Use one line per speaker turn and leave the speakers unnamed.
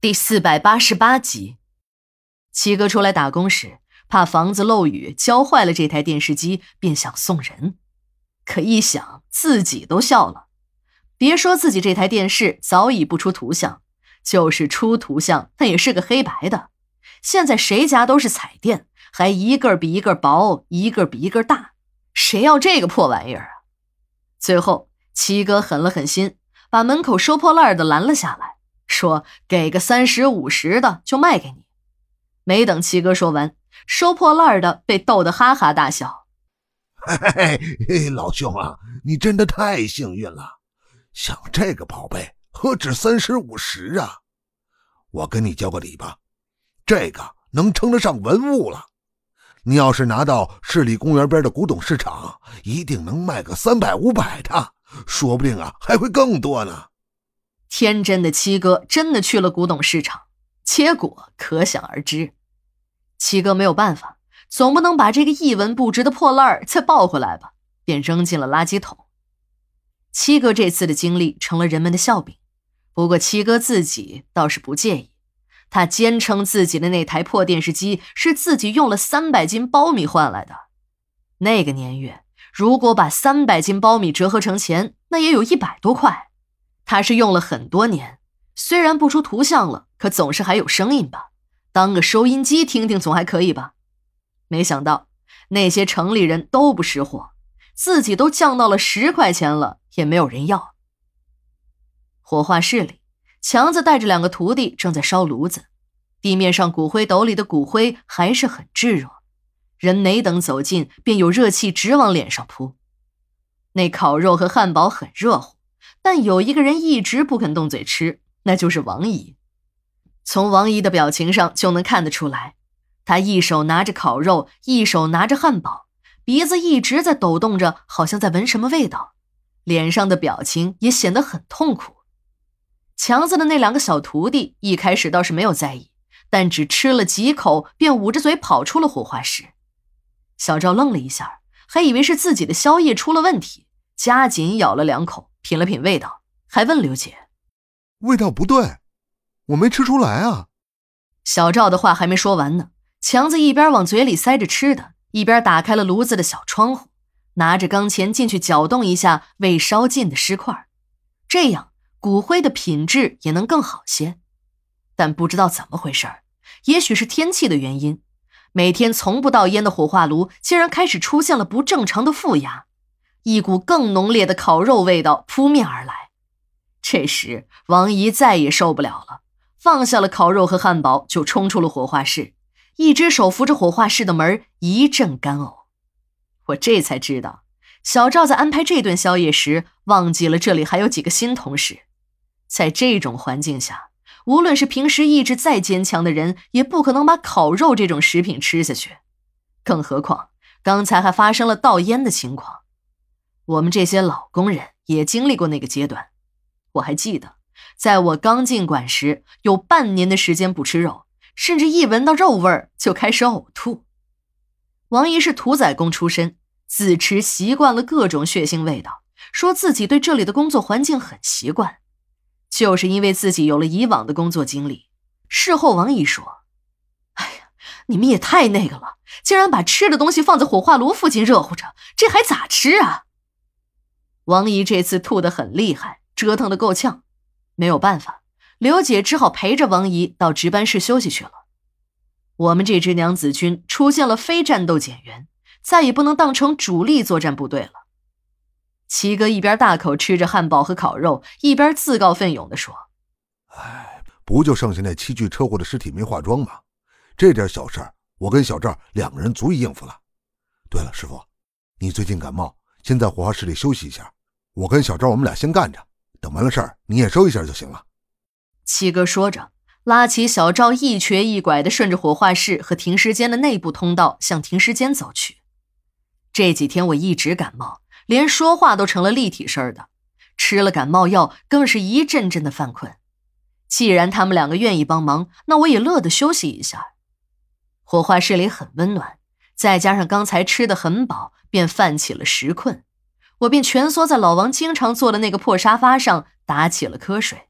第四百八十八集，七哥出来打工时，怕房子漏雨浇坏了这台电视机，便想送人。可一想，自己都笑了。别说自己这台电视早已不出图像，就是出图像，那也是个黑白的。现在谁家都是彩电，还一个比一个薄，一个比一个大，谁要这个破玩意儿啊？最后，七哥狠了狠心，把门口收破烂的拦了下来。说给个三十五十的就卖给你，没等七哥说完，收破烂的被逗得哈哈大笑。
嘿嘿嘿，老兄啊，你真的太幸运了，像这个宝贝何止三十五十啊？我跟你交个礼吧，这个能称得上文物了。你要是拿到市里公园边的古董市场，一定能卖个三百五百的，说不定啊还会更多呢。
天真的七哥真的去了古董市场，结果可想而知。七哥没有办法，总不能把这个一文不值的破烂再抱回来吧，便扔进了垃圾桶。七哥这次的经历成了人们的笑柄，不过七哥自己倒是不介意。他坚称自己的那台破电视机是自己用了三百斤苞米换来的。那个年月，如果把三百斤苞米折合成钱，那也有一百多块。他是用了很多年，虽然不出图像了，可总是还有声音吧？当个收音机听听总还可以吧？没想到那些城里人都不识货，自己都降到了十块钱了，也没有人要。火化室里，强子带着两个徒弟正在烧炉子，地面上骨灰斗里的骨灰还是很炙热，人没等走近，便有热气直往脸上扑。那烤肉和汉堡很热乎。但有一个人一直不肯动嘴吃，那就是王姨。从王姨的表情上就能看得出来，她一手拿着烤肉，一手拿着汉堡，鼻子一直在抖动着，好像在闻什么味道，脸上的表情也显得很痛苦。强子的那两个小徒弟一开始倒是没有在意，但只吃了几口，便捂着嘴跑出了火化室。小赵愣了一下，还以为是自己的宵夜出了问题，加紧咬了两口。品了品味道，还问刘姐：“
味道不对，我没吃出来啊。”
小赵的话还没说完呢，强子一边往嘴里塞着吃的，一边打开了炉子的小窗户，拿着钢钳进去搅动一下未烧尽的尸块，这样骨灰的品质也能更好些。但不知道怎么回事也许是天气的原因，每天从不倒烟的火化炉竟然开始出现了不正常的负压。一股更浓烈的烤肉味道扑面而来，这时王姨再也受不了了，放下了烤肉和汉堡，就冲出了火化室，一只手扶着火化室的门，一阵干呕。我这才知道，小赵在安排这顿宵夜时，忘记了这里还有几个新同事。在这种环境下，无论是平时意志再坚强的人，也不可能把烤肉这种食品吃下去，更何况刚才还发生了倒烟的情况。我们这些老工人也经历过那个阶段，我还记得，在我刚进馆时，有半年的时间不吃肉，甚至一闻到肉味儿就开始呕吐。王姨是屠宰工出身，自持习惯了各种血腥味道，说自己对这里的工作环境很习惯，就是因为自己有了以往的工作经历。事后，王姨说：“哎呀，你们也太那个了，竟然把吃的东西放在火化炉附近热乎着，这还咋吃啊？”王姨这次吐得很厉害，折腾的够呛，没有办法，刘姐只好陪着王姨到值班室休息去了。我们这支娘子军出现了非战斗减员，再也不能当成主力作战部队了。齐哥一边大口吃着汉堡和烤肉，一边自告奋勇地说：“
哎，不就剩下那七具车祸的尸体没化妆吗？这点小事，我跟小赵两个人足以应付了。对了，师傅，你最近感冒，先在火化室里休息一下。”我跟小赵，我们俩先干着，等完了事儿，你验收一下就行了。
七哥说着，拉起小赵，一瘸一拐地顺着火化室和停尸间的内部通道向停尸间走去。这几天我一直感冒，连说话都成了立体声的，吃了感冒药，更是一阵阵的犯困。既然他们两个愿意帮忙，那我也乐得休息一下。火化室里很温暖，再加上刚才吃的很饱，便犯起了食困。我便蜷缩在老王经常坐的那个破沙发上，打起了瞌睡。